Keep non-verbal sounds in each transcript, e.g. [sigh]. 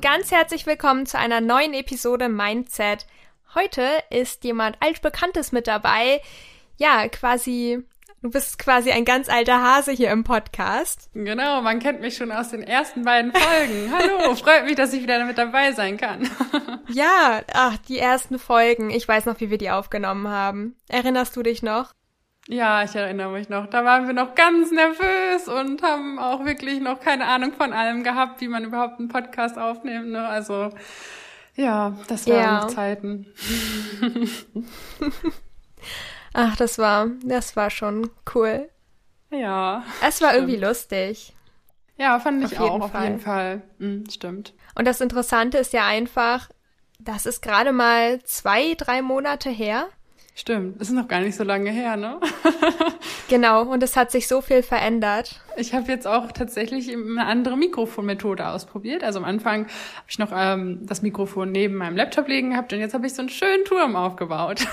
und ganz herzlich willkommen zu einer neuen Episode Mindset. Heute ist jemand altbekanntes mit dabei. Ja, quasi, du bist quasi ein ganz alter Hase hier im Podcast. Genau, man kennt mich schon aus den ersten beiden Folgen. [laughs] Hallo, freut mich, dass ich wieder mit dabei sein kann. ja, ach, die ersten Folgen. Ich weiß noch, wie wir die aufgenommen haben. Erinnerst du dich noch? Ja, ich erinnere mich noch. Da waren wir noch ganz nervös und haben auch wirklich noch keine Ahnung von allem gehabt, wie man überhaupt einen Podcast aufnimmt. Ne? Also ja, das waren ja. Zeiten. [laughs] Ach, das war, das war schon cool. Ja. Es war stimmt. irgendwie lustig. Ja, fand ich auf auch, auf jeden Fall. Mhm, stimmt. Und das Interessante ist ja einfach, das ist gerade mal zwei, drei Monate her. Stimmt, das ist noch gar nicht so lange her, ne? [laughs] genau, und es hat sich so viel verändert. Ich habe jetzt auch tatsächlich eine andere Mikrofonmethode ausprobiert. Also am Anfang habe ich noch ähm, das Mikrofon neben meinem Laptop liegen gehabt und jetzt habe ich so einen schönen Turm aufgebaut.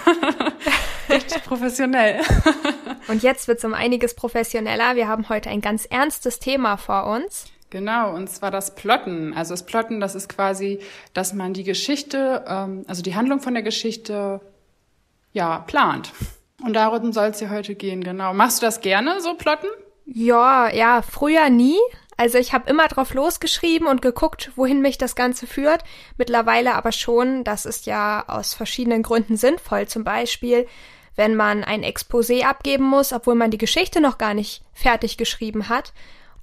[laughs] Richtig professionell. [laughs] und jetzt wird es um einiges professioneller. Wir haben heute ein ganz ernstes Thema vor uns. Genau, und zwar das Plotten. Also das Plotten, das ist quasi, dass man die Geschichte, ähm, also die Handlung von der Geschichte ja, plant. Und darum soll es ja heute gehen, genau. Machst du das gerne, so plotten? Ja, ja, früher nie. Also ich habe immer drauf losgeschrieben und geguckt, wohin mich das Ganze führt. Mittlerweile aber schon, das ist ja aus verschiedenen Gründen sinnvoll. Zum Beispiel, wenn man ein Exposé abgeben muss, obwohl man die Geschichte noch gar nicht fertig geschrieben hat.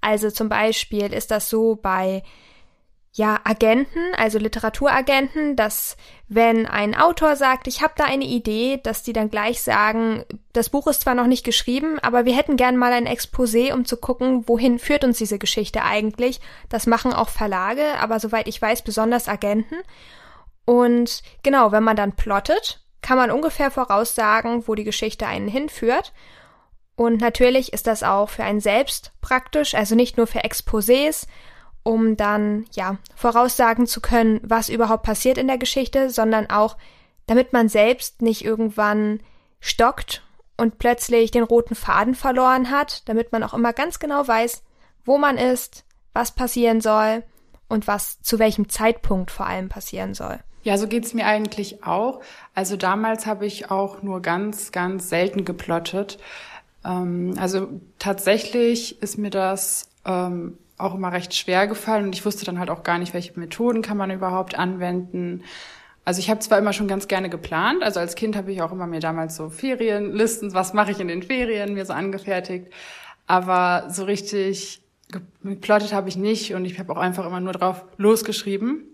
Also zum Beispiel ist das so bei ja, Agenten, also Literaturagenten, dass wenn ein Autor sagt, ich habe da eine Idee, dass die dann gleich sagen, das Buch ist zwar noch nicht geschrieben, aber wir hätten gern mal ein Exposé, um zu gucken, wohin führt uns diese Geschichte eigentlich. Das machen auch Verlage, aber soweit ich weiß, besonders Agenten. Und genau, wenn man dann plottet, kann man ungefähr voraussagen, wo die Geschichte einen hinführt. Und natürlich ist das auch für einen selbst praktisch, also nicht nur für Exposés, um dann, ja, voraussagen zu können, was überhaupt passiert in der Geschichte, sondern auch, damit man selbst nicht irgendwann stockt und plötzlich den roten Faden verloren hat, damit man auch immer ganz genau weiß, wo man ist, was passieren soll und was zu welchem Zeitpunkt vor allem passieren soll. Ja, so geht's mir eigentlich auch. Also damals habe ich auch nur ganz, ganz selten geplottet. Ähm, also tatsächlich ist mir das ähm, auch immer recht schwer gefallen und ich wusste dann halt auch gar nicht, welche Methoden kann man überhaupt anwenden. Also ich habe zwar immer schon ganz gerne geplant, also als Kind habe ich auch immer mir damals so Ferienlisten, was mache ich in den Ferien, mir so angefertigt, aber so richtig geplottet habe ich nicht und ich habe auch einfach immer nur drauf losgeschrieben.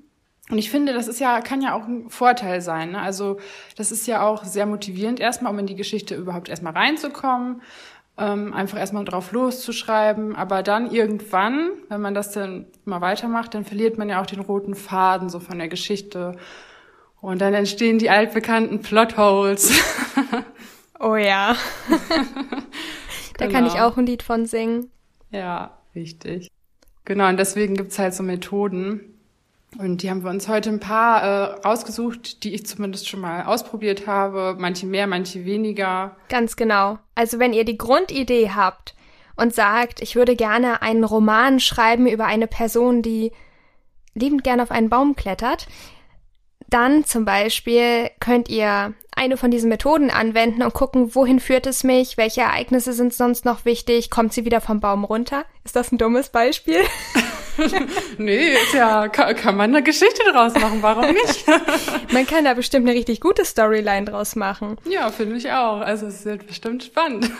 Und ich finde, das ist ja, kann ja auch ein Vorteil sein. Ne? Also das ist ja auch sehr motivierend erstmal, um in die Geschichte überhaupt erstmal reinzukommen ähm, einfach erstmal drauf loszuschreiben. Aber dann irgendwann, wenn man das dann mal weitermacht, dann verliert man ja auch den roten Faden so von der Geschichte. Und dann entstehen die altbekannten Plotholes. [laughs] oh ja. [laughs] da genau. kann ich genau. auch ein Lied von singen. Ja, richtig. Genau, und deswegen gibt's halt so Methoden, und die haben wir uns heute ein paar äh, rausgesucht, die ich zumindest schon mal ausprobiert habe. Manche mehr, manche weniger. Ganz genau. Also wenn ihr die Grundidee habt und sagt, ich würde gerne einen Roman schreiben über eine Person, die liebend gerne auf einen Baum klettert, dann zum Beispiel könnt ihr eine von diesen Methoden anwenden und gucken, wohin führt es mich, welche Ereignisse sind sonst noch wichtig, kommt sie wieder vom Baum runter? Ist das ein dummes Beispiel? [laughs] [laughs] nee, ist ja, kann, kann man eine Geschichte draus machen, warum nicht? [laughs] man kann da bestimmt eine richtig gute Storyline draus machen. Ja, finde ich auch. Also es wird bestimmt spannend.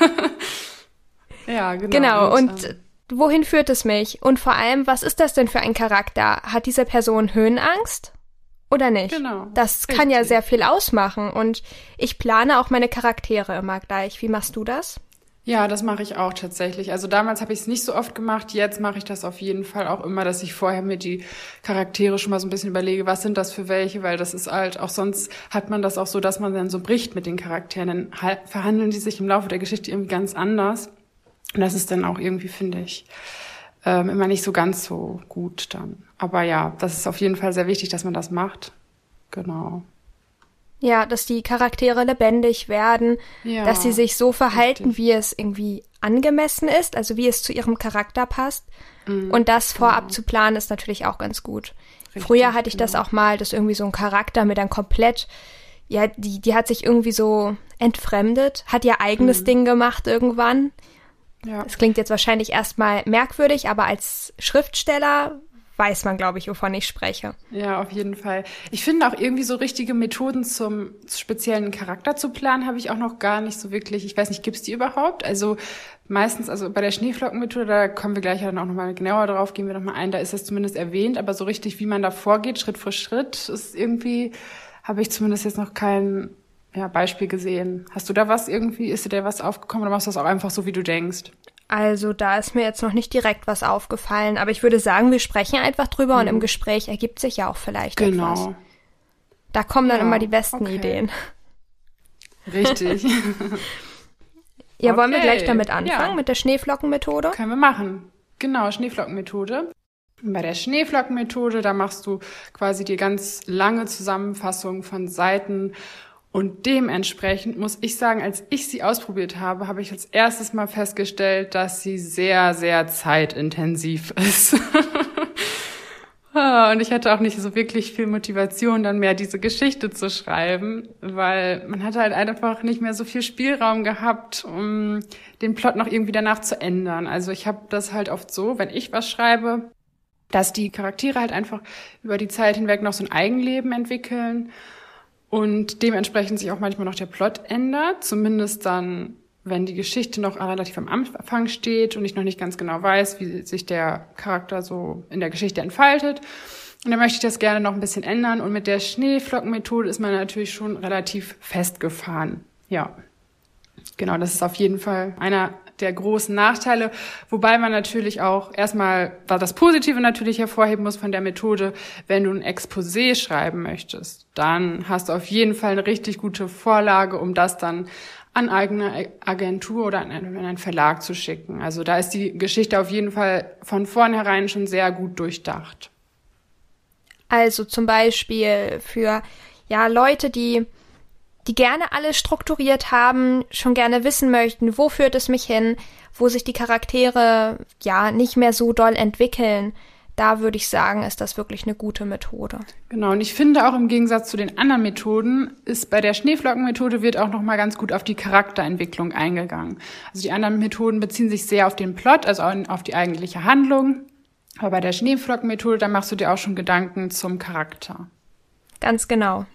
[laughs] ja, genau. Genau, und, und ähm, wohin führt es mich? Und vor allem, was ist das denn für ein Charakter? Hat diese Person Höhenangst? Oder nicht? Genau. Das richtig. kann ja sehr viel ausmachen und ich plane auch meine Charaktere immer gleich. Wie machst du das? Ja, das mache ich auch tatsächlich. Also damals habe ich es nicht so oft gemacht, jetzt mache ich das auf jeden Fall auch immer, dass ich vorher mir die Charaktere schon mal so ein bisschen überlege, was sind das für welche, weil das ist halt auch sonst hat man das auch so, dass man dann so bricht mit den Charakteren, dann verhandeln die sich im Laufe der Geschichte irgendwie ganz anders. Und das ist dann auch irgendwie, finde ich, ähm, immer nicht so ganz so gut dann. Aber ja, das ist auf jeden Fall sehr wichtig, dass man das macht. Genau. Ja, dass die Charaktere lebendig werden, ja, dass sie sich so verhalten, richtig. wie es irgendwie angemessen ist, also wie es zu ihrem Charakter passt. Mhm, Und das vorab genau. zu planen ist natürlich auch ganz gut. Richtig, Früher hatte ich genau. das auch mal, dass irgendwie so ein Charakter mir dann komplett, ja, die, die hat sich irgendwie so entfremdet, hat ihr eigenes mhm. Ding gemacht irgendwann. Ja. Das klingt jetzt wahrscheinlich erstmal merkwürdig, aber als Schriftsteller weiß man, glaube ich, wovon ich spreche. Ja, auf jeden Fall. Ich finde auch irgendwie so richtige Methoden zum speziellen Charakter zu planen, habe ich auch noch gar nicht so wirklich. Ich weiß nicht, gibt es die überhaupt? Also meistens, also bei der Schneeflockenmethode, da kommen wir gleich dann auch nochmal genauer drauf, gehen wir nochmal ein, da ist das zumindest erwähnt, aber so richtig, wie man da vorgeht, Schritt für Schritt, ist irgendwie, habe ich zumindest jetzt noch kein ja, Beispiel gesehen. Hast du da was irgendwie, ist dir da was aufgekommen oder machst du das auch einfach so, wie du denkst? Also da ist mir jetzt noch nicht direkt was aufgefallen, aber ich würde sagen, wir sprechen einfach drüber mhm. und im mhm. Gespräch ergibt sich ja auch vielleicht genau. etwas. Da kommen dann ja, immer die besten okay. Ideen. Richtig. [laughs] ja, okay. wollen wir gleich damit anfangen, ja. mit der Schneeflockenmethode? Können wir machen. Genau, Schneeflockenmethode. Bei der Schneeflockenmethode, da machst du quasi die ganz lange Zusammenfassung von Seiten und dementsprechend muss ich sagen, als ich sie ausprobiert habe, habe ich als erstes mal festgestellt, dass sie sehr, sehr zeitintensiv [laughs] ist. Ah, und ich hatte auch nicht so wirklich viel Motivation, dann mehr diese Geschichte zu schreiben, weil man hatte halt einfach nicht mehr so viel Spielraum gehabt, um den Plot noch irgendwie danach zu ändern. Also ich habe das halt oft so, wenn ich was schreibe, dass die Charaktere halt einfach über die Zeit hinweg noch so ein Eigenleben entwickeln und dementsprechend sich auch manchmal noch der Plot ändert, zumindest dann, wenn die Geschichte noch relativ am Anfang steht und ich noch nicht ganz genau weiß, wie sich der Charakter so in der Geschichte entfaltet. Und dann möchte ich das gerne noch ein bisschen ändern. Und mit der Schneeflockenmethode ist man natürlich schon relativ festgefahren. Ja. Genau, das ist auf jeden Fall einer der großen Nachteile, wobei man natürlich auch erstmal das Positive natürlich hervorheben muss von der Methode, wenn du ein Exposé schreiben möchtest, dann hast du auf jeden Fall eine richtig gute Vorlage, um das dann an eigene Agentur oder an einen Verlag zu schicken. Also da ist die Geschichte auf jeden Fall von vornherein schon sehr gut durchdacht. Also zum Beispiel für ja Leute, die die gerne alles strukturiert haben, schon gerne wissen möchten, wo führt es mich hin, wo sich die Charaktere ja nicht mehr so doll entwickeln. Da würde ich sagen, ist das wirklich eine gute Methode. Genau, und ich finde auch im Gegensatz zu den anderen Methoden ist bei der Schneeflockenmethode wird auch noch mal ganz gut auf die Charakterentwicklung eingegangen. Also die anderen Methoden beziehen sich sehr auf den Plot, also auf die eigentliche Handlung. Aber bei der Schneeflockenmethode, da machst du dir auch schon Gedanken zum Charakter. Ganz genau.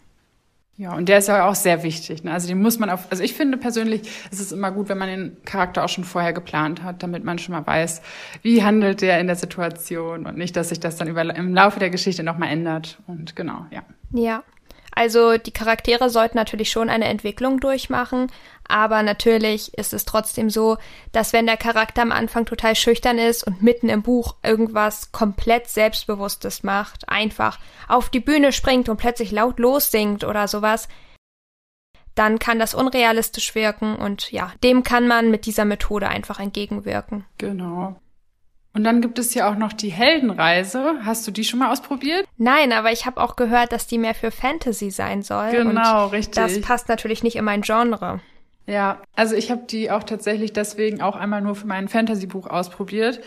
Ja, und der ist ja auch sehr wichtig. Ne? Also den muss man auf, also ich finde persönlich, es ist immer gut, wenn man den Charakter auch schon vorher geplant hat, damit man schon mal weiß, wie handelt der in der Situation und nicht, dass sich das dann über, im Laufe der Geschichte nochmal ändert. Und genau, ja. Ja. Also die Charaktere sollten natürlich schon eine Entwicklung durchmachen, aber natürlich ist es trotzdem so, dass wenn der Charakter am Anfang total schüchtern ist und mitten im Buch irgendwas komplett Selbstbewusstes macht, einfach auf die Bühne springt und plötzlich laut lossingt oder sowas, dann kann das unrealistisch wirken und ja, dem kann man mit dieser Methode einfach entgegenwirken. Genau. Und dann gibt es ja auch noch die Heldenreise. Hast du die schon mal ausprobiert? Nein, aber ich habe auch gehört, dass die mehr für Fantasy sein soll. Genau, richtig. Das passt natürlich nicht in mein Genre. Ja, also ich habe die auch tatsächlich deswegen auch einmal nur für mein Fantasy-Buch ausprobiert.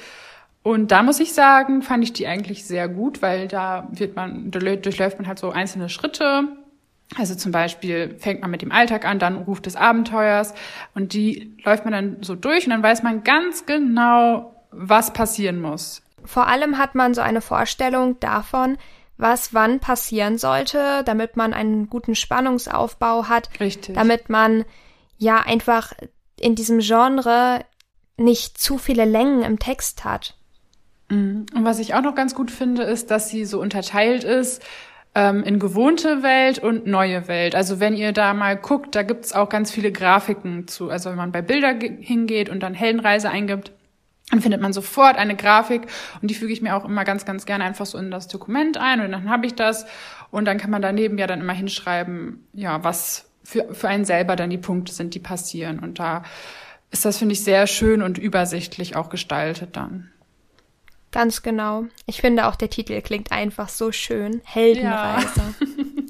Und da muss ich sagen, fand ich die eigentlich sehr gut, weil da wird man, durchläuft man halt so einzelne Schritte. Also zum Beispiel fängt man mit dem Alltag an, dann Ruf des Abenteuers und die läuft man dann so durch und dann weiß man ganz genau, was passieren muss. Vor allem hat man so eine Vorstellung davon, was wann passieren sollte, damit man einen guten Spannungsaufbau hat. Richtig. Damit man ja einfach in diesem Genre nicht zu viele Längen im Text hat. Mhm. Und was ich auch noch ganz gut finde, ist, dass sie so unterteilt ist ähm, in gewohnte Welt und neue Welt. Also wenn ihr da mal guckt, da gibt's auch ganz viele Grafiken zu. Also wenn man bei Bilder hingeht und dann Heldenreise eingibt, dann findet man sofort eine Grafik und die füge ich mir auch immer ganz, ganz gerne einfach so in das Dokument ein und dann habe ich das und dann kann man daneben ja dann immer hinschreiben, ja, was für, für einen selber dann die Punkte sind, die passieren und da ist das, finde ich, sehr schön und übersichtlich auch gestaltet dann. Ganz genau. Ich finde auch der Titel klingt einfach so schön. Heldenreise. Ja.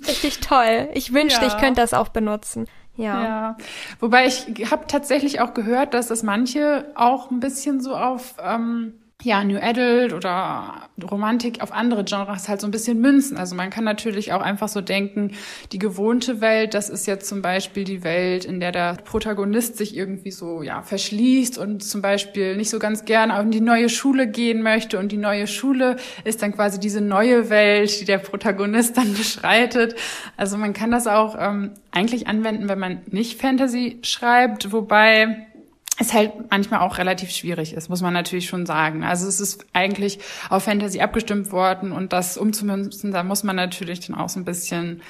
[laughs] Richtig toll. Ich wünschte, ja. ich könnte das auch benutzen. Ja. ja. Wobei ich habe tatsächlich auch gehört, dass das manche auch ein bisschen so auf ähm, ja, New Adult oder Romantik auf andere Genres halt so ein bisschen münzen. Also man kann natürlich auch einfach so denken, die gewohnte Welt, das ist jetzt zum Beispiel die Welt, in der der Protagonist sich irgendwie so, ja, verschließt und zum Beispiel nicht so ganz gern in die neue Schule gehen möchte und die neue Schule ist dann quasi diese neue Welt, die der Protagonist dann [laughs] beschreitet. Also man kann das auch ähm, eigentlich anwenden, wenn man nicht Fantasy schreibt, wobei es halt manchmal auch relativ schwierig ist, muss man natürlich schon sagen. Also es ist eigentlich auf Fantasy abgestimmt worden und das umzumünzen, da muss man natürlich dann auch so ein bisschen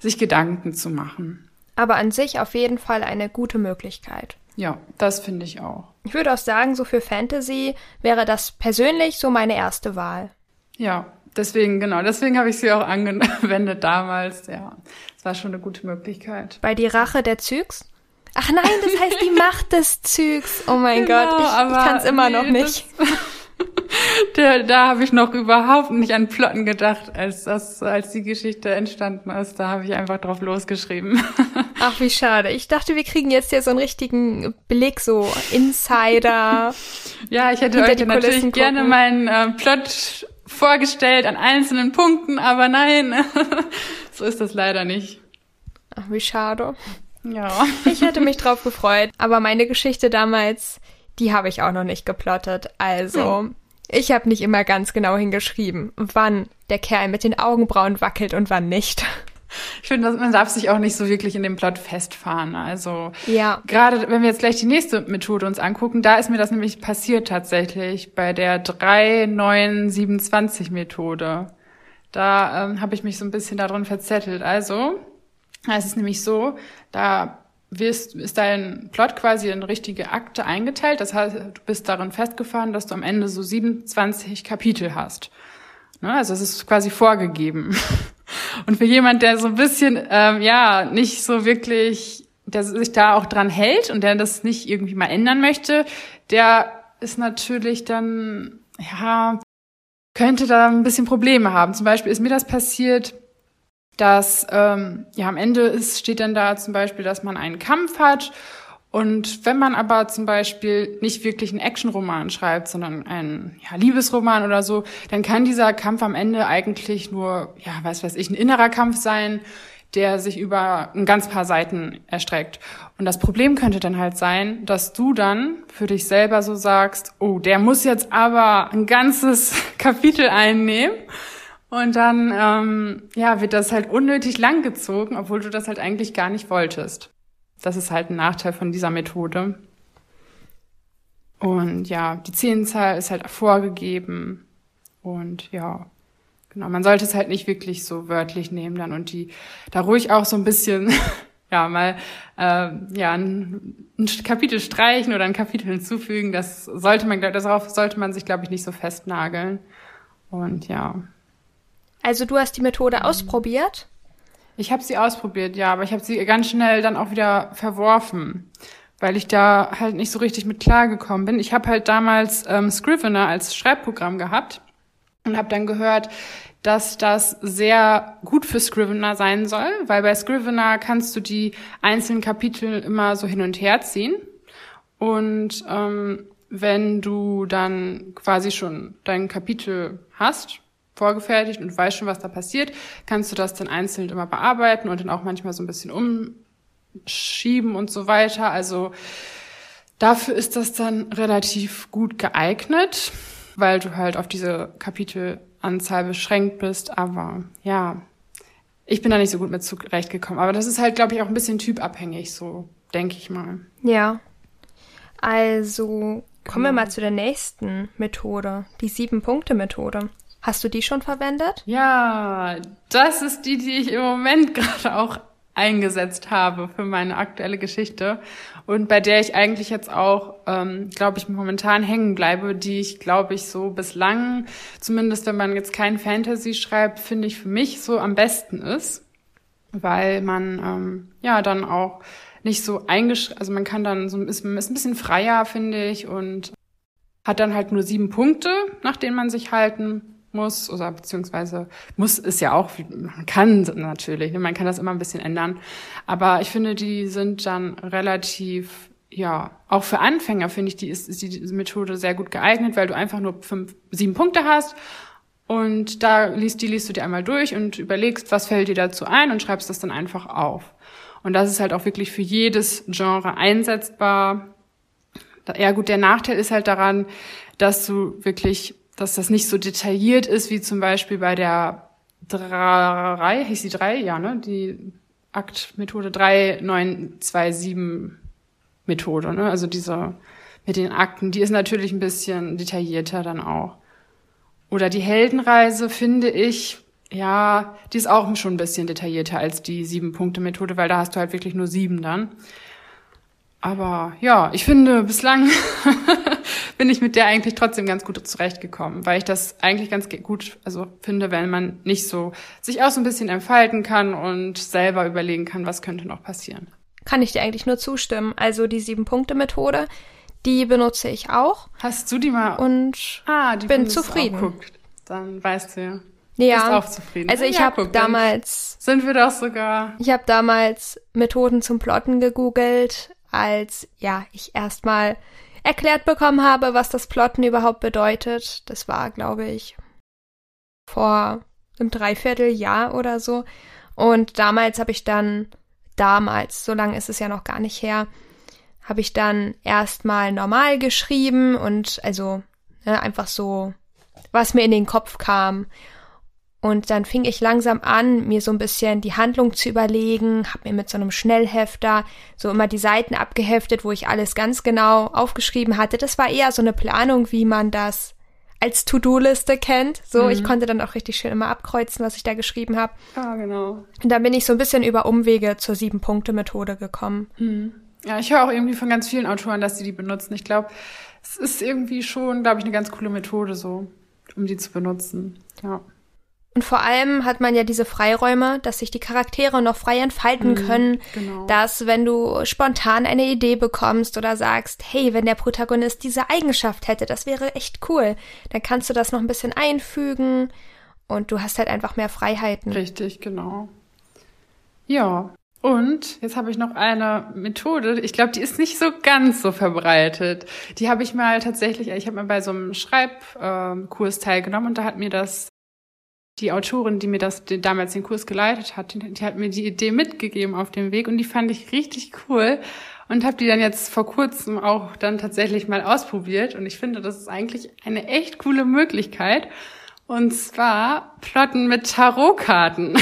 sich Gedanken zu machen. Aber an sich auf jeden Fall eine gute Möglichkeit. Ja, das finde ich auch. Ich würde auch sagen, so für Fantasy wäre das persönlich so meine erste Wahl. Ja, deswegen, genau, deswegen habe ich sie auch angewendet [laughs] damals. Ja, es war schon eine gute Möglichkeit. Bei Die Rache der Zyks? Ach nein, das heißt die Macht des Zygs. Oh mein genau, Gott, ich, ich kann es immer nee, noch nicht. [laughs] da, da habe ich noch überhaupt nicht an Plotten gedacht, als das, als die Geschichte entstanden ist. Da habe ich einfach drauf losgeschrieben. [laughs] Ach, wie schade. Ich dachte, wir kriegen jetzt ja so einen richtigen Blick, so Insider. [laughs] ja, ich hätte euch natürlich gucken. gerne meinen äh, Plot vorgestellt an einzelnen Punkten, aber nein, so ist das leider nicht. Ach, wie schade. Ja. [laughs] Ich hätte mich drauf gefreut. Aber meine Geschichte damals, die habe ich auch noch nicht geplottet. Also, hm. ich habe nicht immer ganz genau hingeschrieben, wann der Kerl mit den Augenbrauen wackelt und wann nicht. Ich finde, man darf sich auch nicht so wirklich in dem Plot festfahren. Also ja. gerade wenn wir jetzt gleich die nächste Methode uns angucken, da ist mir das nämlich passiert tatsächlich bei der 3927 Methode. Da ähm, habe ich mich so ein bisschen darin verzettelt. Also es ist nämlich so, da wirst, ist dein Plot quasi in richtige Akte eingeteilt. Das heißt, du bist darin festgefahren, dass du am Ende so 27 Kapitel hast. Ne? Also es ist quasi vorgegeben. [laughs] Und für jemand, der so ein bisschen, ähm, ja, nicht so wirklich, der sich da auch dran hält und der das nicht irgendwie mal ändern möchte, der ist natürlich dann, ja, könnte da ein bisschen Probleme haben. Zum Beispiel ist mir das passiert, dass ähm, ja am Ende ist, steht dann da zum Beispiel, dass man einen Kampf hat und wenn man aber zum Beispiel nicht wirklich einen Actionroman schreibt, sondern einen ja, Liebesroman oder so, dann kann dieser Kampf am Ende eigentlich nur, ja, weiß weiß ich, ein innerer Kampf sein, der sich über ein ganz paar Seiten erstreckt. Und das Problem könnte dann halt sein, dass du dann für dich selber so sagst, oh, der muss jetzt aber ein ganzes [laughs] Kapitel einnehmen. Und dann ähm, ja, wird das halt unnötig lang gezogen, obwohl du das halt eigentlich gar nicht wolltest. Das ist halt ein Nachteil von dieser Methode. Und ja, die Szenenzahl ist halt vorgegeben. Und ja, genau, man sollte es halt nicht wirklich so wörtlich nehmen dann und die da ruhig auch so ein bisschen, [laughs] ja, mal äh, ja, ein, ein Kapitel streichen oder ein Kapitel hinzufügen. Das sollte man, darauf sollte man sich, glaube ich, nicht so festnageln. Und ja. Also du hast die Methode mhm. ausprobiert? Ich habe sie ausprobiert, ja, aber ich habe sie ganz schnell dann auch wieder verworfen, weil ich da halt nicht so richtig mit klargekommen bin. Ich habe halt damals ähm, Scrivener als Schreibprogramm gehabt und habe dann gehört, dass das sehr gut für Scrivener sein soll, weil bei Scrivener kannst du die einzelnen Kapitel immer so hin und her ziehen. Und ähm, wenn du dann quasi schon dein Kapitel hast, vorgefertigt und weißt schon, was da passiert, kannst du das dann einzeln immer bearbeiten und dann auch manchmal so ein bisschen umschieben und so weiter. Also dafür ist das dann relativ gut geeignet, weil du halt auf diese Kapitelanzahl beschränkt bist. Aber ja, ich bin da nicht so gut mit zurechtgekommen. Aber das ist halt, glaube ich, auch ein bisschen typabhängig, so denke ich mal. Ja. Also kommen wir genau. mal zu der nächsten Methode, die Sieben-Punkte-Methode. Hast du die schon verwendet? Ja, das ist die, die ich im Moment [laughs] gerade auch eingesetzt habe für meine aktuelle Geschichte und bei der ich eigentlich jetzt auch, ähm, glaube ich, momentan hängen bleibe, die ich, glaube ich, so bislang, zumindest wenn man jetzt kein Fantasy schreibt, finde ich für mich so am besten ist, weil man ähm, ja dann auch nicht so eingeschränkt, also man kann dann so ist, ist ein bisschen freier, finde ich, und hat dann halt nur sieben Punkte, nach denen man sich halten muss oder beziehungsweise muss ist ja auch, man kann natürlich, ne, man kann das immer ein bisschen ändern. Aber ich finde, die sind dann relativ ja, auch für Anfänger finde ich, die ist, ist die Methode sehr gut geeignet, weil du einfach nur fünf, sieben Punkte hast und da liest, die liest du dir einmal durch und überlegst, was fällt dir dazu ein und schreibst das dann einfach auf. Und das ist halt auch wirklich für jedes Genre einsetzbar. Ja gut, der Nachteil ist halt daran, dass du wirklich, dass das nicht so detailliert ist, wie zum Beispiel bei der drei, hieß die drei, ja, ne? Die Aktmethode 3927 Methode, ne? Also diese mit den Akten, die ist natürlich ein bisschen detaillierter dann auch. Oder die Heldenreise finde ich, ja, die ist auch schon ein bisschen detaillierter als die Sieben-Punkte-Methode, weil da hast du halt wirklich nur sieben dann. Aber ja, ich finde, bislang [laughs] bin ich mit der eigentlich trotzdem ganz gut zurechtgekommen, weil ich das eigentlich ganz gut, also finde, wenn man nicht so sich auch so ein bisschen entfalten kann und selber überlegen kann, was könnte noch passieren. Kann ich dir eigentlich nur zustimmen. Also die Sieben-Punkte-Methode, die benutze ich auch. Hast du die mal? Und ah, die bin zufrieden. Dann weißt du ja. Ja, bist auch zufrieden. also ich ja, habe damals sind wir doch sogar. Ich habe damals Methoden zum Plotten gegoogelt als ja, ich erstmal erklärt bekommen habe, was das Plotten überhaupt bedeutet. Das war, glaube ich, vor einem Dreivierteljahr oder so. Und damals habe ich dann, damals, so lange ist es ja noch gar nicht her, habe ich dann erstmal normal geschrieben und also ne, einfach so, was mir in den Kopf kam. Und dann fing ich langsam an, mir so ein bisschen die Handlung zu überlegen, habe mir mit so einem Schnellhefter so immer die Seiten abgeheftet, wo ich alles ganz genau aufgeschrieben hatte. Das war eher so eine Planung, wie man das als To-Do-Liste kennt. So, mhm. ich konnte dann auch richtig schön immer abkreuzen, was ich da geschrieben habe. Ah, genau. Und dann bin ich so ein bisschen über Umwege zur Sieben-Punkte-Methode gekommen. Mhm. Ja, ich höre auch irgendwie von ganz vielen Autoren, dass sie die benutzen. Ich glaube, es ist irgendwie schon, glaube ich, eine ganz coole Methode so, um die zu benutzen. Ja. Und vor allem hat man ja diese Freiräume, dass sich die Charaktere noch frei entfalten mhm, können, genau. dass wenn du spontan eine Idee bekommst oder sagst, hey, wenn der Protagonist diese Eigenschaft hätte, das wäre echt cool, dann kannst du das noch ein bisschen einfügen und du hast halt einfach mehr Freiheiten. Richtig, genau. Ja. Und jetzt habe ich noch eine Methode, ich glaube, die ist nicht so ganz so verbreitet. Die habe ich mal tatsächlich, ich habe mal bei so einem Schreibkurs teilgenommen und da hat mir das die Autorin, die mir das die damals den Kurs geleitet hat, die, die, hat mir die Idee mitgegeben auf dem Weg und die fand ich richtig cool und habe die dann jetzt vor kurzem auch dann tatsächlich mal ausprobiert und ich finde, das ist eigentlich eine echt coole Möglichkeit und zwar Plotten mit Tarotkarten.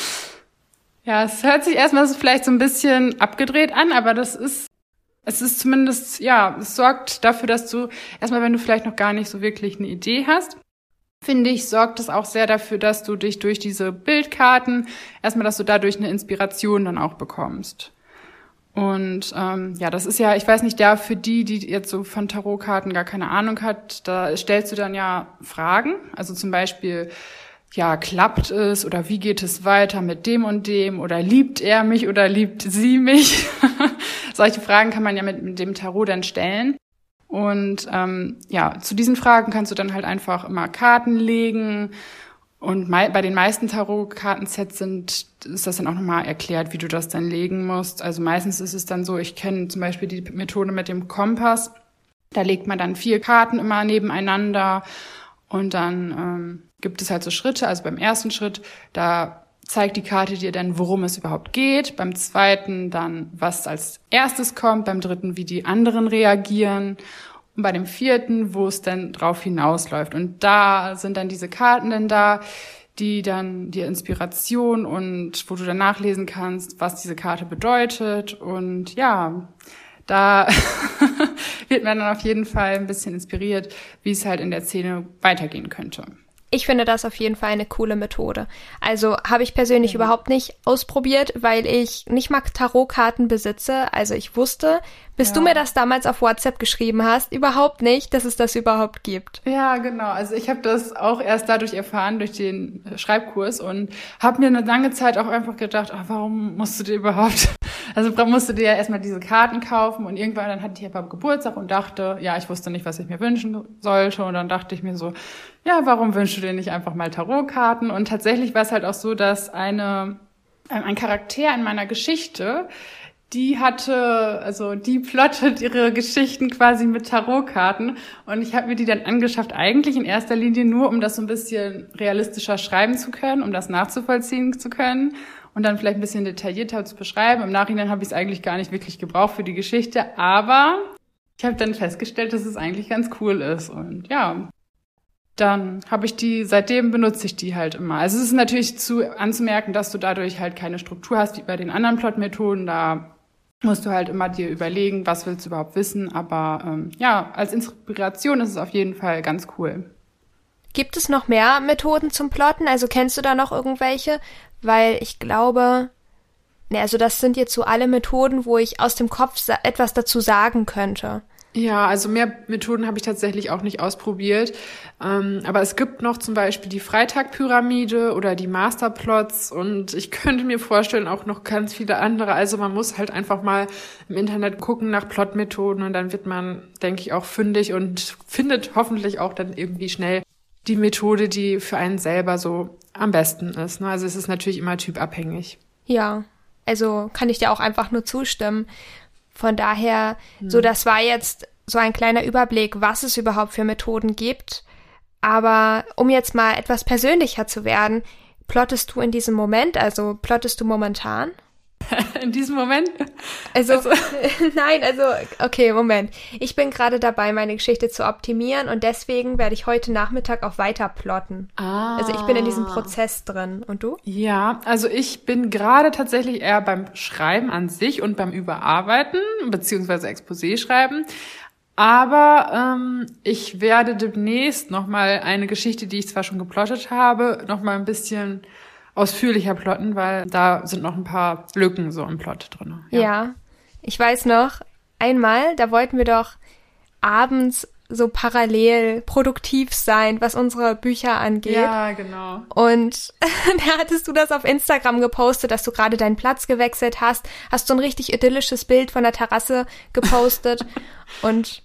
[laughs] ja, es hört sich erstmal vielleicht so ein bisschen abgedreht an, aber das ist es ist zumindest, ja, es sorgt dafür, dass du erstmal, wenn du vielleicht noch gar nicht so wirklich eine Idee hast, finde ich, sorgt es auch sehr dafür, dass du dich durch diese Bildkarten, erstmal, dass du dadurch eine Inspiration dann auch bekommst. Und ähm, ja, das ist ja, ich weiß nicht, da für die, die jetzt so von Tarotkarten gar keine Ahnung hat, da stellst du dann ja Fragen. Also zum Beispiel, ja, klappt es oder wie geht es weiter mit dem und dem oder liebt er mich oder liebt sie mich? [laughs] Solche Fragen kann man ja mit, mit dem Tarot dann stellen. Und ähm, ja, zu diesen Fragen kannst du dann halt einfach immer Karten legen. Und bei den meisten Tarot-Kartensets sind, ist das dann auch nochmal erklärt, wie du das dann legen musst. Also meistens ist es dann so, ich kenne zum Beispiel die Methode mit dem Kompass. Da legt man dann vier Karten immer nebeneinander und dann ähm, gibt es halt so Schritte. Also beim ersten Schritt, da zeigt die Karte dir dann, worum es überhaupt geht. Beim zweiten dann, was als erstes kommt. Beim dritten, wie die anderen reagieren. Und bei dem vierten, wo es dann drauf hinausläuft. Und da sind dann diese Karten dann da, die dann dir Inspiration und wo du dann nachlesen kannst, was diese Karte bedeutet. Und ja, da [laughs] wird man dann auf jeden Fall ein bisschen inspiriert, wie es halt in der Szene weitergehen könnte. Ich finde das auf jeden Fall eine coole Methode. Also habe ich persönlich mhm. überhaupt nicht ausprobiert, weil ich nicht mal Tarotkarten besitze. Also ich wusste, bis ja. du mir das damals auf WhatsApp geschrieben hast, überhaupt nicht, dass es das überhaupt gibt. Ja, genau. Also ich habe das auch erst dadurch erfahren, durch den Schreibkurs und habe mir eine lange Zeit auch einfach gedacht, oh, warum musst du dir überhaupt, [laughs] also musst du dir ja erstmal diese Karten kaufen und irgendwann dann hatte ich aber Geburtstag und dachte, ja, ich wusste nicht, was ich mir wünschen sollte und dann dachte ich mir so, ja, warum wünschst du dir nicht einfach mal Tarotkarten? Und tatsächlich war es halt auch so, dass eine, ein Charakter in meiner Geschichte, die hatte, also die plottet ihre Geschichten quasi mit Tarotkarten und ich habe mir die dann angeschafft, eigentlich in erster Linie nur, um das so ein bisschen realistischer schreiben zu können, um das nachzuvollziehen zu können und dann vielleicht ein bisschen detaillierter zu beschreiben. Im Nachhinein habe ich es eigentlich gar nicht wirklich gebraucht für die Geschichte, aber ich habe dann festgestellt, dass es eigentlich ganz cool ist und ja, dann habe ich die, seitdem benutze ich die halt immer. Also es ist natürlich zu anzumerken, dass du dadurch halt keine Struktur hast wie bei den anderen Plotmethoden. Da musst du halt immer dir überlegen, was willst du überhaupt wissen. Aber ähm, ja, als Inspiration ist es auf jeden Fall ganz cool. Gibt es noch mehr Methoden zum Plotten? Also kennst du da noch irgendwelche? Weil ich glaube, ne, also das sind jetzt so alle Methoden, wo ich aus dem Kopf etwas dazu sagen könnte. Ja, also mehr Methoden habe ich tatsächlich auch nicht ausprobiert. Ähm, aber es gibt noch zum Beispiel die Freitagpyramide oder die Masterplots und ich könnte mir vorstellen auch noch ganz viele andere. Also man muss halt einfach mal im Internet gucken nach Plotmethoden und dann wird man, denke ich, auch fündig und findet hoffentlich auch dann irgendwie schnell die Methode, die für einen selber so am besten ist. Ne? Also es ist natürlich immer typabhängig. Ja, also kann ich dir auch einfach nur zustimmen. Von daher, hm. so das war jetzt so ein kleiner Überblick, was es überhaupt für Methoden gibt. Aber um jetzt mal etwas persönlicher zu werden, plottest du in diesem Moment, also plottest du momentan? [laughs] In diesem Moment? Also, also. [laughs] nein, also, okay, Moment. Ich bin gerade dabei, meine Geschichte zu optimieren und deswegen werde ich heute Nachmittag auch weiter plotten. Ah. Also ich bin in diesem Prozess drin. Und du? Ja, also ich bin gerade tatsächlich eher beim Schreiben an sich und beim Überarbeiten, beziehungsweise Exposé schreiben. Aber ähm, ich werde demnächst nochmal eine Geschichte, die ich zwar schon geplottet habe, nochmal ein bisschen ausführlicher plotten, weil da sind noch ein paar Lücken so im Plot drin. Ja. ja, ich weiß noch, einmal, da wollten wir doch abends so parallel produktiv sein, was unsere Bücher angeht. Ja, genau. Und [laughs] da hattest du das auf Instagram gepostet, dass du gerade deinen Platz gewechselt hast, hast so ein richtig idyllisches Bild von der Terrasse gepostet [laughs] und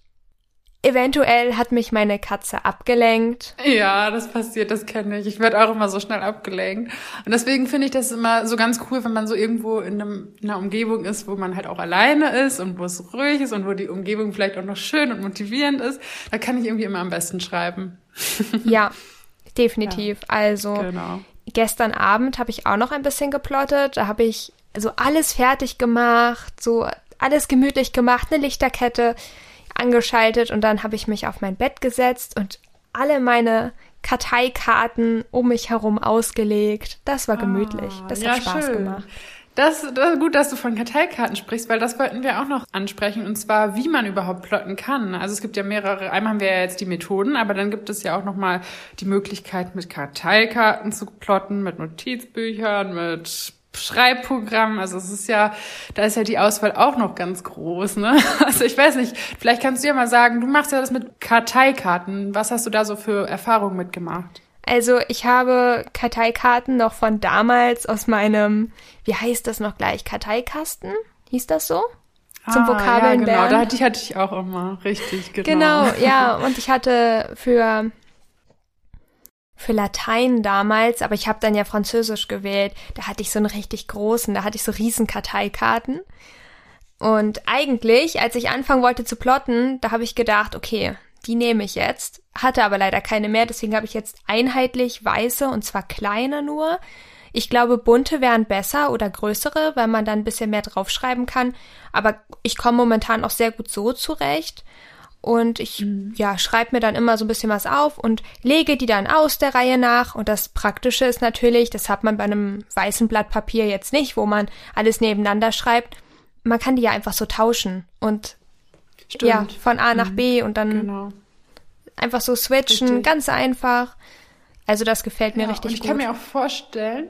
Eventuell hat mich meine Katze abgelenkt. Ja, das passiert, das kenne ich. Ich werde auch immer so schnell abgelenkt. Und deswegen finde ich das immer so ganz cool, wenn man so irgendwo in, einem, in einer Umgebung ist, wo man halt auch alleine ist und wo es ruhig ist und wo die Umgebung vielleicht auch noch schön und motivierend ist. Da kann ich irgendwie immer am besten schreiben. [laughs] Ja, definitiv. Ja, also genau. gestern Abend habe ich auch noch ein bisschen geplottet. Da habe ich so alles fertig gemacht, so alles gemütlich gemacht, eine Lichterkette angeschaltet und dann habe ich mich auf mein Bett gesetzt und alle meine Karteikarten um mich herum ausgelegt. Das war gemütlich. Ah, das hat Spaß schön. gemacht. Das, das gut, dass du von Karteikarten sprichst, weil das wollten wir auch noch ansprechen und zwar, wie man überhaupt plotten kann. Also es gibt ja mehrere. Einmal haben wir ja jetzt die Methoden, aber dann gibt es ja auch noch mal die Möglichkeit, mit Karteikarten zu plotten, mit Notizbüchern, mit Schreibprogramm. Also es ist ja, da ist ja die Auswahl auch noch ganz groß, ne? [laughs] Also ich weiß nicht, vielleicht kannst du ja mal sagen, du machst ja das mit Karteikarten. Was hast du da so für Erfahrungen mitgemacht? Also ich habe Karteikarten noch von damals aus meinem, wie heißt das noch gleich, Karteikasten? Hieß das so? Zum ah, Vokabeln ja, genau, die hatte ich auch immer, richtig, genau. Genau, ja, [laughs] und ich hatte für für Latein damals, aber ich habe dann ja Französisch gewählt. Da hatte ich so einen richtig großen, da hatte ich so riesen Karteikarten. Und eigentlich, als ich anfangen wollte zu plotten, da habe ich gedacht, okay, die nehme ich jetzt, hatte aber leider keine mehr, deswegen habe ich jetzt einheitlich weiße und zwar kleine nur. Ich glaube, bunte wären besser oder größere, weil man dann ein bisschen mehr draufschreiben kann. Aber ich komme momentan auch sehr gut so zurecht. Und ich, mhm. ja, schreibe mir dann immer so ein bisschen was auf und lege die dann aus der Reihe nach. Und das Praktische ist natürlich, das hat man bei einem weißen Blatt Papier jetzt nicht, wo man alles nebeneinander schreibt. Man kann die ja einfach so tauschen und Stimmt. ja, von A nach mhm. B und dann genau. einfach so switchen, richtig. ganz einfach. Also das gefällt mir ja, richtig und ich gut. Ich kann mir auch vorstellen,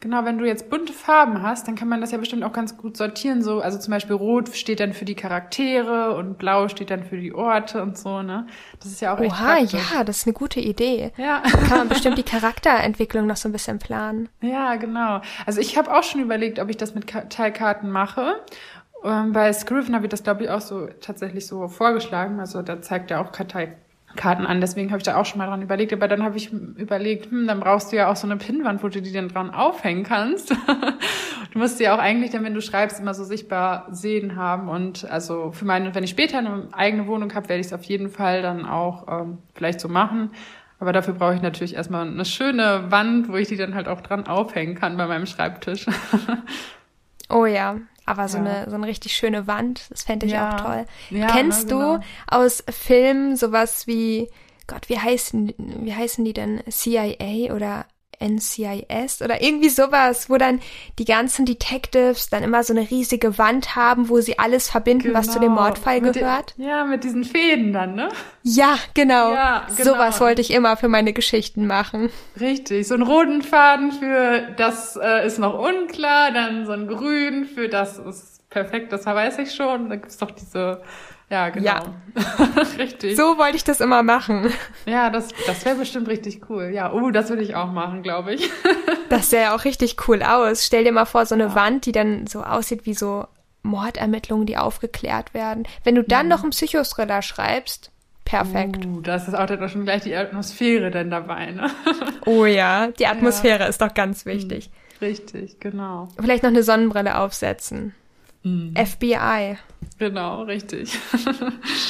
Genau, wenn du jetzt bunte Farben hast, dann kann man das ja bestimmt auch ganz gut sortieren. So, also zum Beispiel Rot steht dann für die Charaktere und Blau steht dann für die Orte und so, ne? Das ist ja auch echt Oha, praktisch. ja, das ist eine gute Idee. Ja. Da kann man bestimmt die Charakterentwicklung noch so ein bisschen planen. Ja, genau. Also ich habe auch schon überlegt, ob ich das mit Teilkarten mache. Ähm, bei Scriven habe ich das, glaube ich, auch so tatsächlich so vorgeschlagen. Also da zeigt ja auch Kartei Karten an. Deswegen habe ich da auch schon mal dran überlegt. Aber dann habe ich überlegt, hm, dann brauchst du ja auch so eine Pinnwand, wo du die dann dran aufhängen kannst. [laughs] du musst ja auch eigentlich dann, wenn du schreibst, immer so sichtbar sehen haben. Und also für meine, wenn ich später eine eigene Wohnung habe, werde ich es auf jeden Fall dann auch ähm, vielleicht so machen. Aber dafür brauche ich natürlich erstmal eine schöne Wand, wo ich die dann halt auch dran aufhängen kann bei meinem Schreibtisch. [laughs] oh ja, aber so, ja. eine, so eine richtig schöne Wand, das fände ich ja. auch toll. Ja, Kennst na, genau. du aus Filmen sowas wie, Gott, wie heißen, wie heißen die denn? CIA oder NCIS oder irgendwie sowas, wo dann die ganzen Detectives dann immer so eine riesige Wand haben, wo sie alles verbinden, genau. was zu dem genau. Mordfall mit gehört. Den, ja, mit diesen Fäden dann, ne? Ja, genau. Ja, genau. Sowas wollte ich immer für meine Geschichten machen. Richtig, so einen roten Faden für das äh, ist noch unklar, dann so ein grün für das ist perfekt, das weiß ich schon. Da gibt's doch diese ja, genau. Ja. [laughs] richtig. So wollte ich das immer machen. Ja, das, das wäre bestimmt richtig cool. Ja, uh, das würde ich auch machen, glaube ich. [laughs] das sähe ja auch richtig cool aus. Stell dir mal vor, so eine ja. Wand, die dann so aussieht wie so Mordermittlungen, die aufgeklärt werden. Wenn du dann mhm. noch einen Psychothriller schreibst, perfekt. Uh, das ist auch dann schon gleich die Atmosphäre denn dabei, ne? [laughs] oh ja, die Atmosphäre ja. ist doch ganz wichtig. Richtig, genau. Vielleicht noch eine Sonnenbrille aufsetzen. Mhm. FBI. Genau, richtig.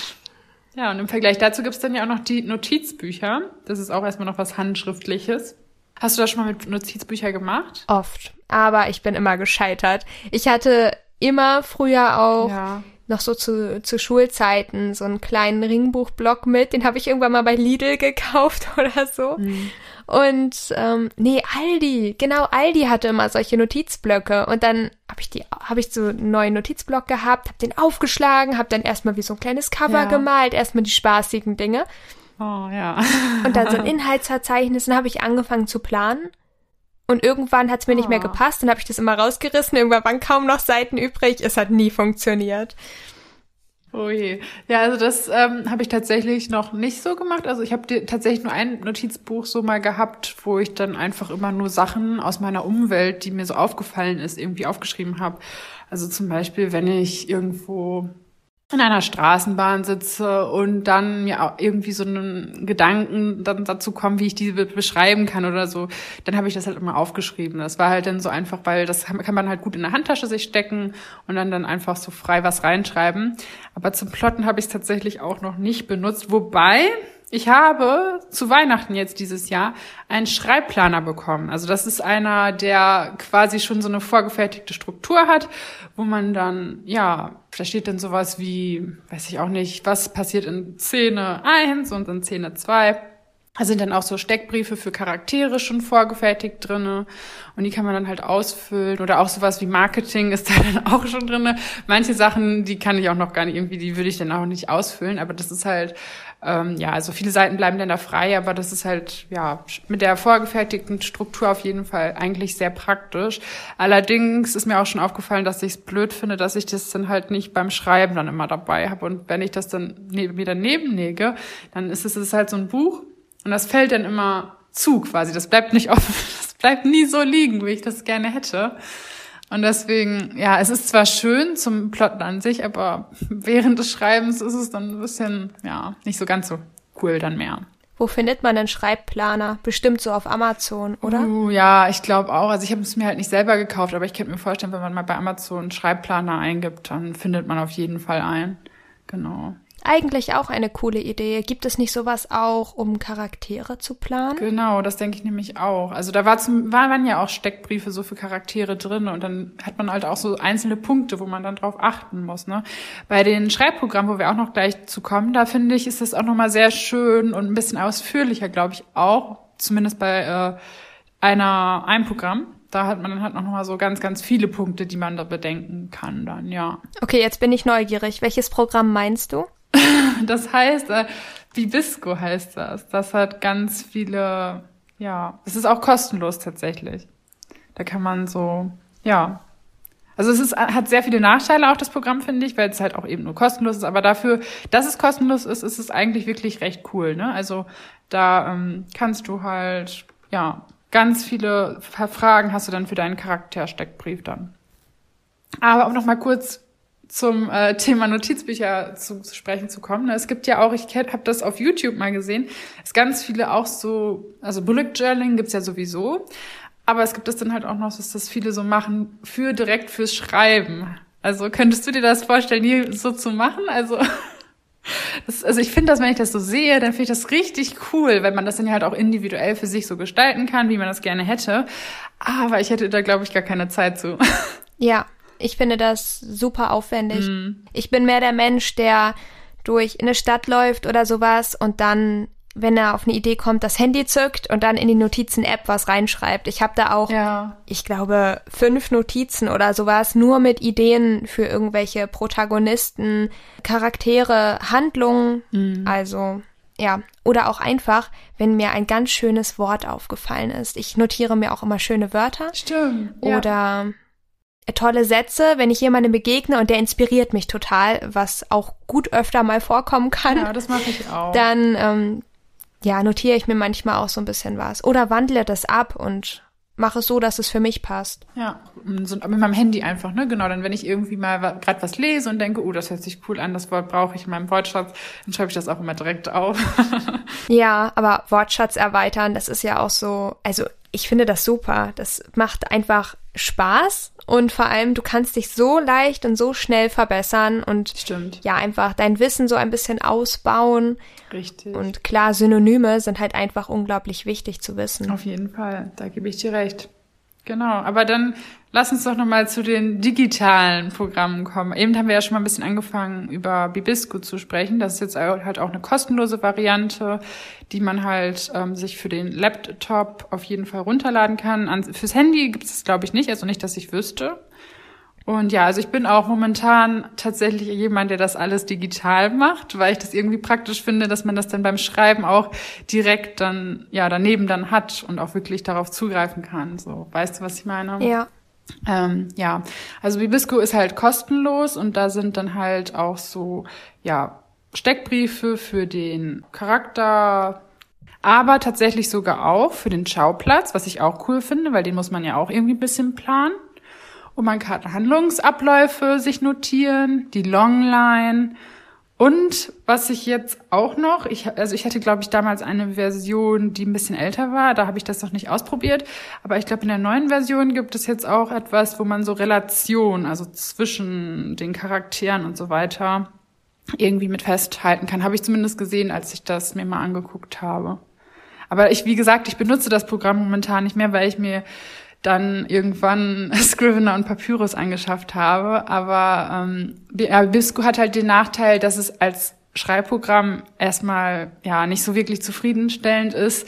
[laughs] ja, und im Vergleich dazu gibt's dann ja auch noch die Notizbücher. Das ist auch erstmal noch was Handschriftliches. Hast du das schon mal mit Notizbüchern gemacht? Oft. Aber ich bin immer gescheitert. Ich hatte immer früher auch ja. Noch so zu, zu Schulzeiten so einen kleinen Ringbuchblock mit. Den habe ich irgendwann mal bei Lidl gekauft [laughs] oder so. Mhm. Und ähm, nee, Aldi, genau, Aldi hatte immer solche Notizblöcke. Und dann habe ich die, habe ich so einen neuen Notizblock gehabt, habe den aufgeschlagen, habe dann erstmal wie so ein kleines Cover ja. gemalt, erstmal die spaßigen Dinge. Oh ja. und dann so [laughs] ein Inhaltsverzeichnis, dann habe ich angefangen zu planen. Und irgendwann hat es mir oh. nicht mehr oh. gepasst, dann habe ich das immer rausgerissen, irgendwann waren kaum noch Seiten übrig, es hat nie funktioniert. Oh je. Ja, also das ähm, habe ich tatsächlich noch nicht so gemacht. Also ich habe tatsächlich nur ein Notizbuch so mal gehabt, wo ich dann einfach immer nur Sachen aus meiner Umwelt, die mir so aufgefallen ist, irgendwie aufgeschrieben habe. Also zum Beispiel, wenn ich irgendwo in einer Straßenbahn sitze und dann mir auch irgendwie so einen Gedanken dann dazu kommen, wie ich diese beschreiben kann oder so, dann habe ich das halt immer aufgeschrieben. Das war halt dann so einfach, weil das kann man halt gut in der Handtasche sich stecken und dann dann einfach so frei was reinschreiben. Aber zum Plotten habe ich es tatsächlich auch noch nicht benutzt, wobei ich habe zu Weihnachten jetzt dieses Jahr einen Schreibplaner bekommen. Also das ist einer, der quasi schon so eine vorgefertigte Struktur hat, wo man dann, ja, da steht dann sowas wie, weiß ich auch nicht, was passiert in Szene 1 und in Szene 2. Da sind dann auch so Steckbriefe für Charaktere schon vorgefertigt drinne und die kann man dann halt ausfüllen oder auch sowas wie Marketing ist [laughs] da dann auch schon drinne. Manche Sachen, die kann ich auch noch gar nicht irgendwie, die würde ich dann auch nicht ausfüllen, aber das ist halt ähm, ja, also viele Seiten bleiben dann da frei, aber das ist halt ja mit der vorgefertigten Struktur auf jeden Fall eigentlich sehr praktisch. Allerdings ist mir auch schon aufgefallen, dass ich es blöd finde, dass ich das dann halt nicht beim Schreiben dann immer dabei habe und wenn ich das dann ne mir daneben lege, dann ist es ist halt so ein Buch und das fällt dann immer zu quasi. Das bleibt nicht [laughs] offen, das bleibt nie so liegen, wie ich das gerne hätte. Und deswegen, ja, es ist zwar schön zum Plotten an sich, aber während des Schreibens ist es dann ein bisschen, ja, nicht so ganz so cool dann mehr. Wo findet man denn Schreibplaner? Bestimmt so auf Amazon, oder? Uh, ja, ich glaube auch. Also ich habe es mir halt nicht selber gekauft, aber ich könnte mir vorstellen, wenn man mal bei Amazon Schreibplaner eingibt, dann findet man auf jeden Fall ein. Genau. Eigentlich auch eine coole Idee. Gibt es nicht sowas auch, um Charaktere zu planen? Genau, das denke ich nämlich auch. Also da war zum, waren ja auch Steckbriefe so für Charaktere drin und dann hat man halt auch so einzelne Punkte, wo man dann drauf achten muss. Ne? Bei den Schreibprogrammen, wo wir auch noch gleich zu kommen, da finde ich, ist das auch nochmal sehr schön und ein bisschen ausführlicher, glaube ich auch. Zumindest bei äh, einer, einem Programm da hat man dann halt noch mal so ganz, ganz viele Punkte, die man da bedenken kann dann, ja. Okay, jetzt bin ich neugierig. Welches Programm meinst du? Das heißt, äh, Bibisco heißt das. Das hat ganz viele, ja, es ist auch kostenlos tatsächlich. Da kann man so, ja. Also es ist, hat sehr viele Nachteile auch das Programm, finde ich, weil es halt auch eben nur kostenlos ist. Aber dafür, dass es kostenlos ist, ist es eigentlich wirklich recht cool. Ne? Also da ähm, kannst du halt, ja, ganz viele Fragen hast du dann für deinen Charaktersteckbrief dann. Aber um noch mal kurz zum äh, Thema Notizbücher zu, zu sprechen zu kommen. Es gibt ja auch, ich habe das auf YouTube mal gesehen, es ganz viele auch so, also Bullet Journaling gibt's ja sowieso, Aber es gibt es dann halt auch noch, dass das viele so machen für direkt fürs Schreiben. Also könntest du dir das vorstellen, hier so zu machen? Also [laughs] das, also ich finde das, wenn ich das so sehe, dann finde ich das richtig cool, weil man das dann halt auch individuell für sich so gestalten kann, wie man das gerne hätte. Aber ich hätte da, glaube ich, gar keine Zeit zu. [laughs] Ja, ich finde das super aufwendig. Mm. Ich bin mehr der Mensch, der durch in eine Stadt läuft oder sowas und dann wenn er auf eine Idee kommt, das Handy zückt und dann in die Notizen-App was reinschreibt. Ich habe da auch, ja. ich glaube, fünf Notizen oder sowas, nur mit Ideen für irgendwelche Protagonisten, Charaktere, Handlungen. Mhm. Also, ja. Oder auch einfach, wenn mir ein ganz schönes Wort aufgefallen ist. Ich notiere mir auch immer schöne Wörter. Stimmt. Oder ja. Tolle Sätze, wenn ich jemandem begegne und der inspiriert mich total, was auch gut öfter mal vorkommen kann. Ja, das mache ich auch. Dann ähm, ja, notiere ich mir manchmal auch so ein bisschen was. Oder wandle das ab und mache es so, dass es für mich passt. Ja, so mit meinem Handy einfach, ne? Genau, dann wenn ich irgendwie mal gerade was lese und denke, oh, das hört sich cool an, das Wort brauche ich in meinem Wortschatz, dann schreibe ich das auch immer direkt auf. [laughs] ja, aber Wortschatz erweitern, das ist ja auch so, also ich finde das super. Das macht einfach Spaß und vor allem du kannst dich so leicht und so schnell verbessern und Stimmt. ja einfach dein Wissen so ein bisschen ausbauen. Richtig. Und klar, Synonyme sind halt einfach unglaublich wichtig zu wissen. Auf jeden Fall, da gebe ich dir recht. Genau, aber dann lass uns doch nochmal zu den digitalen Programmen kommen. Eben haben wir ja schon mal ein bisschen angefangen, über Bibisco zu sprechen. Das ist jetzt halt auch eine kostenlose Variante, die man halt ähm, sich für den Laptop auf jeden Fall runterladen kann. An, fürs Handy gibt es, glaube ich, nicht, also nicht, dass ich wüsste. Und ja, also ich bin auch momentan tatsächlich jemand, der das alles digital macht, weil ich das irgendwie praktisch finde, dass man das dann beim Schreiben auch direkt dann, ja, daneben dann hat und auch wirklich darauf zugreifen kann. So, weißt du, was ich meine? Ja. Ähm, ja, also Bibisco ist halt kostenlos und da sind dann halt auch so, ja, Steckbriefe für den Charakter, aber tatsächlich sogar auch für den Schauplatz, was ich auch cool finde, weil den muss man ja auch irgendwie ein bisschen planen. Und man kann Handlungsabläufe sich notieren, die Longline. Und was ich jetzt auch noch, ich, also ich hatte, glaube ich, damals eine Version, die ein bisschen älter war, da habe ich das noch nicht ausprobiert. Aber ich glaube, in der neuen Version gibt es jetzt auch etwas, wo man so Relation, also zwischen den Charakteren und so weiter, irgendwie mit festhalten kann. Habe ich zumindest gesehen, als ich das mir mal angeguckt habe. Aber ich, wie gesagt, ich benutze das Programm momentan nicht mehr, weil ich mir dann irgendwann [laughs] Scrivener und Papyrus angeschafft habe. Aber ähm, Bisco hat halt den Nachteil, dass es als Schreibprogramm erstmal ja nicht so wirklich zufriedenstellend ist,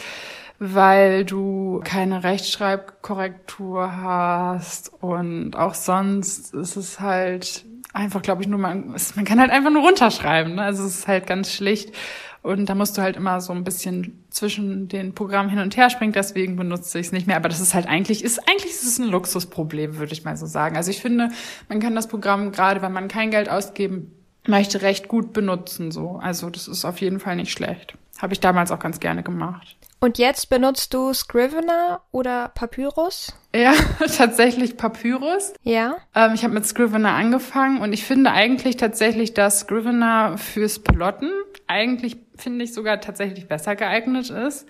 weil du keine Rechtschreibkorrektur hast und auch sonst ist es halt einfach, glaube ich, nur man, man kann halt einfach nur runterschreiben. Ne? Also es ist halt ganz schlicht und da musst du halt immer so ein bisschen zwischen den Programmen hin und her springen, deswegen benutze ich es nicht mehr. Aber das ist halt eigentlich, ist eigentlich ist es ein Luxusproblem, würde ich mal so sagen. Also ich finde, man kann das Programm, gerade wenn man kein Geld ausgeben möchte, recht gut benutzen. So. Also das ist auf jeden Fall nicht schlecht. Habe ich damals auch ganz gerne gemacht. Und jetzt benutzt du Scrivener oder Papyrus? Ja, [laughs] tatsächlich Papyrus. Ja. Ähm, ich habe mit Scrivener angefangen und ich finde eigentlich tatsächlich, dass Scrivener fürs Plotten eigentlich, finde ich, sogar tatsächlich besser geeignet ist,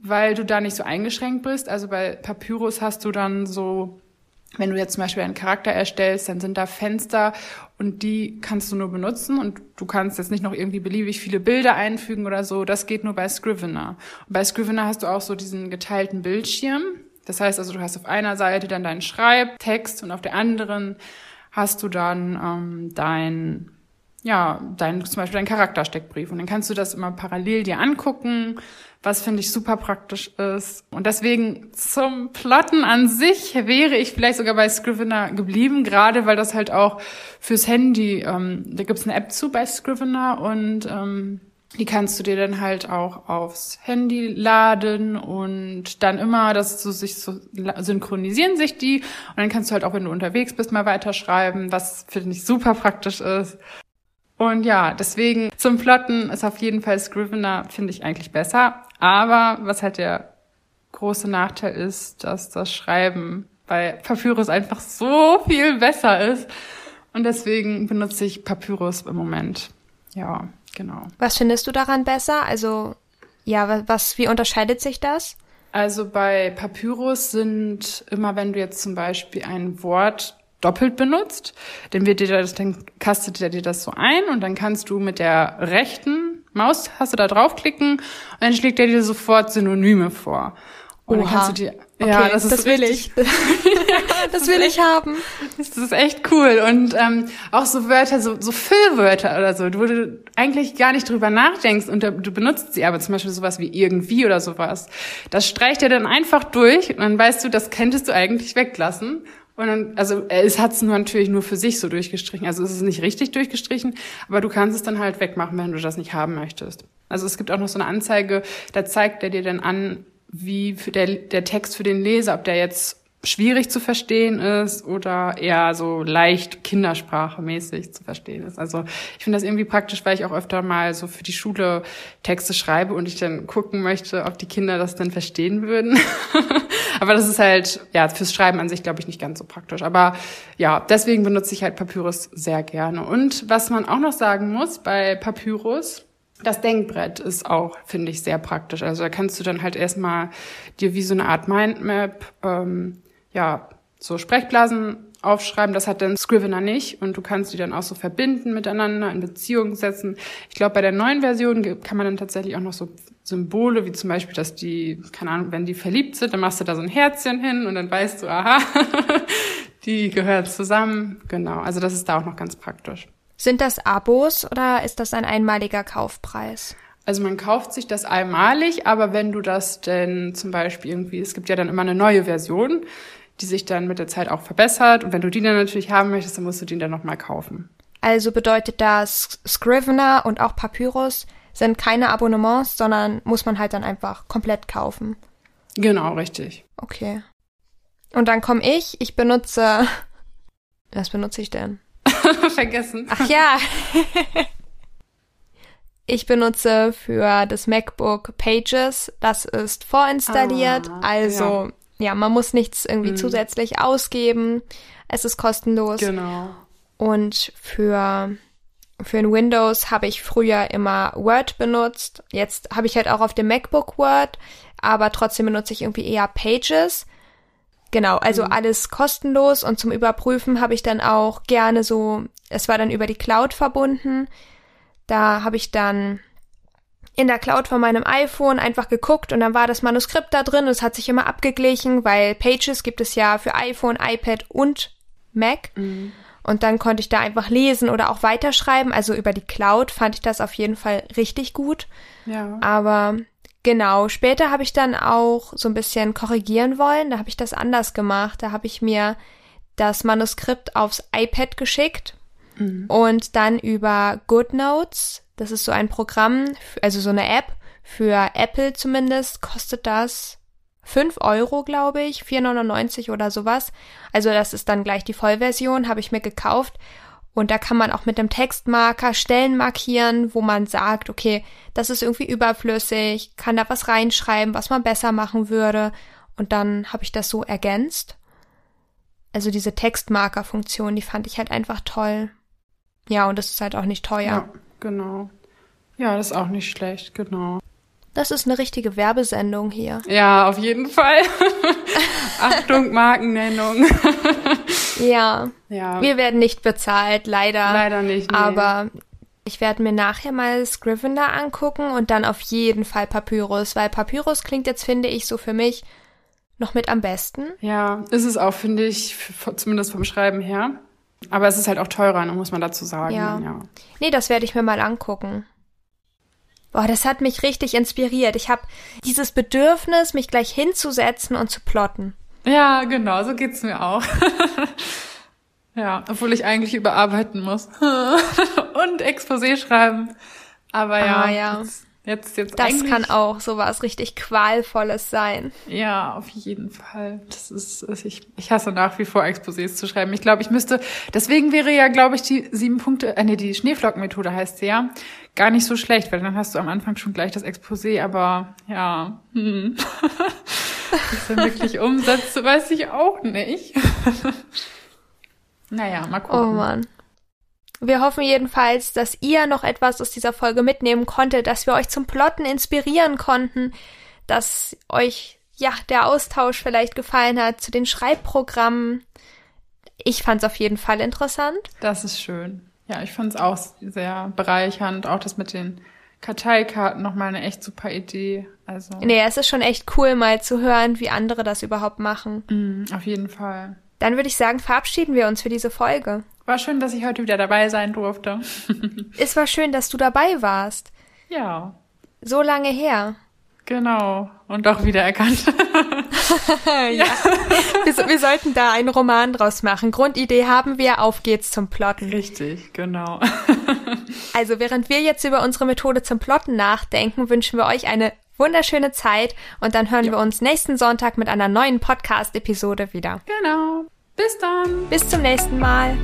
weil du da nicht so eingeschränkt bist. Also bei Papyrus hast du dann so wenn du jetzt zum Beispiel einen Charakter erstellst, dann sind da Fenster und die kannst du nur benutzen und du kannst jetzt nicht noch irgendwie beliebig viele Bilder einfügen oder so. Das geht nur bei Scrivener. Und bei Scrivener hast du auch so diesen geteilten Bildschirm. Das heißt also, du hast auf einer Seite dann deinen Schreibtext und auf der anderen hast du dann ähm, dein ja, dein, zum Beispiel dein Charaktersteckbrief. Und dann kannst du das immer parallel dir angucken, was finde ich super praktisch ist. Und deswegen zum Plotten an sich wäre ich vielleicht sogar bei Scrivener geblieben, gerade weil das halt auch fürs Handy, ähm, da gibt's eine App zu bei Scrivener und ähm, die kannst du dir dann halt auch aufs Handy laden und dann immer, dass du sich so synchronisieren sich die und dann kannst du halt auch, wenn du unterwegs bist, mal weiterschreiben, was finde ich super praktisch ist. Und ja, deswegen zum Plotten ist auf jeden Fall Scrivener, finde ich eigentlich besser. Aber was halt der große Nachteil ist, dass das Schreiben bei Papyrus einfach so viel besser ist. Und deswegen benutze ich Papyrus im Moment. Ja, genau. Was findest du daran besser? Also, ja, was, wie unterscheidet sich das? Also bei Papyrus sind immer, wenn du jetzt zum Beispiel ein Wort doppelt benutzt, dann wird dir das, dann kastet er dir das so ein und dann kannst du mit der rechten Maustaste da draufklicken und dann schlägt er dir sofort Synonyme vor. Und dann kannst du dir, okay, ja, das, ist das will ich. [laughs] das will ich haben. Das ist echt cool. Und ähm, auch so Wörter, so, so Füllwörter oder so, wo du eigentlich gar nicht drüber nachdenkst und du benutzt sie aber zum Beispiel sowas wie irgendwie oder sowas. Das streicht er dann einfach durch und dann weißt du, das könntest du eigentlich weglassen. Und also es hat es nur natürlich nur für sich so durchgestrichen. Also es ist nicht richtig durchgestrichen, aber du kannst es dann halt wegmachen, wenn du das nicht haben möchtest. Also es gibt auch noch so eine Anzeige, da zeigt er dir dann an, wie der, der Text für den Leser, ob der jetzt schwierig zu verstehen ist oder eher so leicht kindersprachemäßig zu verstehen ist. Also ich finde das irgendwie praktisch, weil ich auch öfter mal so für die Schule Texte schreibe und ich dann gucken möchte, ob die Kinder das dann verstehen würden. [laughs] Aber das ist halt, ja, fürs Schreiben an sich, glaube ich, nicht ganz so praktisch. Aber ja, deswegen benutze ich halt Papyrus sehr gerne. Und was man auch noch sagen muss bei Papyrus, das Denkbrett ist auch, finde ich, sehr praktisch. Also da kannst du dann halt erstmal dir wie so eine Art Mindmap, ähm, ja, so Sprechblasen aufschreiben. Das hat dann Scrivener nicht und du kannst die dann auch so verbinden miteinander, in Beziehung setzen. Ich glaube, bei der neuen Version kann man dann tatsächlich auch noch so Symbole, wie zum Beispiel, dass die, keine Ahnung, wenn die verliebt sind, dann machst du da so ein Herzchen hin und dann weißt du, aha, [laughs] die gehören zusammen. Genau, also das ist da auch noch ganz praktisch. Sind das Abos oder ist das ein einmaliger Kaufpreis? Also man kauft sich das einmalig, aber wenn du das denn zum Beispiel irgendwie, es gibt ja dann immer eine neue Version, die sich dann mit der Zeit auch verbessert und wenn du die dann natürlich haben möchtest, dann musst du die dann nochmal kaufen. Also bedeutet das Scrivener und auch Papyrus sind keine Abonnements, sondern muss man halt dann einfach komplett kaufen. Genau, richtig. Okay. Und dann komme ich, ich benutze, [laughs] was benutze ich denn? [laughs] Vergessen. Ach ja. [laughs] ich benutze für das MacBook Pages. Das ist vorinstalliert. Ah, also, ja. Ja. man muss nichts irgendwie mhm. zusätzlich ausgeben. Es ist kostenlos. Genau. Und für, für ein Windows habe ich früher immer Word benutzt. Jetzt habe ich halt auch auf dem MacBook Word, aber trotzdem benutze ich irgendwie eher Pages. Genau, also mhm. alles kostenlos und zum Überprüfen habe ich dann auch gerne so, es war dann über die Cloud verbunden. Da habe ich dann in der Cloud von meinem iPhone einfach geguckt und dann war das Manuskript da drin und es hat sich immer abgeglichen, weil Pages gibt es ja für iPhone, iPad und Mac. Mhm. Und dann konnte ich da einfach lesen oder auch weiterschreiben. Also über die Cloud fand ich das auf jeden Fall richtig gut. Ja. Aber Genau, später habe ich dann auch so ein bisschen korrigieren wollen. Da habe ich das anders gemacht. Da habe ich mir das Manuskript aufs iPad geschickt mhm. und dann über GoodNotes, das ist so ein Programm, also so eine App, für Apple zumindest, kostet das 5 Euro, glaube ich, 4,99 oder sowas. Also das ist dann gleich die Vollversion, habe ich mir gekauft und da kann man auch mit dem Textmarker Stellen markieren, wo man sagt, okay, das ist irgendwie überflüssig, kann da was reinschreiben, was man besser machen würde. Und dann habe ich das so ergänzt. Also diese Textmarker-Funktion, die fand ich halt einfach toll. Ja, und das ist halt auch nicht teuer. Ja, genau. Ja, das ist auch nicht schlecht, genau. Das ist eine richtige Werbesendung hier. Ja, auf jeden Fall. [laughs] Achtung, Markennennung. [laughs] ja. ja. Wir werden nicht bezahlt, leider. Leider nicht. Nee. Aber ich werde mir nachher mal Scrivener angucken und dann auf jeden Fall Papyrus, weil Papyrus klingt jetzt, finde ich, so für mich noch mit am besten. Ja, ist es auch, finde ich, zumindest vom Schreiben her. Aber es ist halt auch teurer, muss man dazu sagen. Ja. ja. Nee, das werde ich mir mal angucken. Boah, das hat mich richtig inspiriert. Ich habe dieses Bedürfnis, mich gleich hinzusetzen und zu plotten. Ja, genau, so geht's mir auch. [laughs] ja, obwohl ich eigentlich überarbeiten muss [laughs] und Exposé schreiben. Aber ja, ah, ja. Jetzt, Jetzt, jetzt das kann auch sowas richtig Qualvolles sein. Ja, auf jeden Fall. Das ist, ich, ich hasse nach wie vor Exposés zu schreiben. Ich glaube, ich müsste, deswegen wäre ja, glaube ich, die sieben Punkte, äh, nee, die Schneeflockenmethode heißt sie ja, gar nicht so schlecht, weil dann hast du am Anfang schon gleich das Exposé, aber ja, hm. [laughs] das dann wirklich umsetze, weiß ich auch nicht. [laughs] naja, mal gucken. Oh Mann. Wir hoffen jedenfalls, dass ihr noch etwas aus dieser Folge mitnehmen konntet, dass wir euch zum Plotten inspirieren konnten, dass euch ja, der Austausch vielleicht gefallen hat zu den Schreibprogrammen. Ich fand es auf jeden Fall interessant. Das ist schön. Ja, ich fand es auch sehr bereichernd. Auch das mit den Karteikarten nochmal eine echt super Idee. Also. Nee, es ist schon echt cool, mal zu hören, wie andere das überhaupt machen. Mm, auf jeden Fall. Dann würde ich sagen, verabschieden wir uns für diese Folge. War schön, dass ich heute wieder dabei sein durfte. [laughs] es war schön, dass du dabei warst. Ja. So lange her. Genau. Und doch wiedererkannt. [laughs] ja. Wir, wir, sollten da einen Roman draus machen. Grundidee haben wir, auf geht's zum Plotten. Richtig, genau. [laughs] also während wir jetzt über unsere Methode zum Plotten nachdenken, wünschen wir euch eine wunderschöne Zeit und dann hören ja. wir uns nächsten Sonntag mit einer neuen Podcast-Episode wieder. Genau. Bis dann. Bis zum nächsten Mal.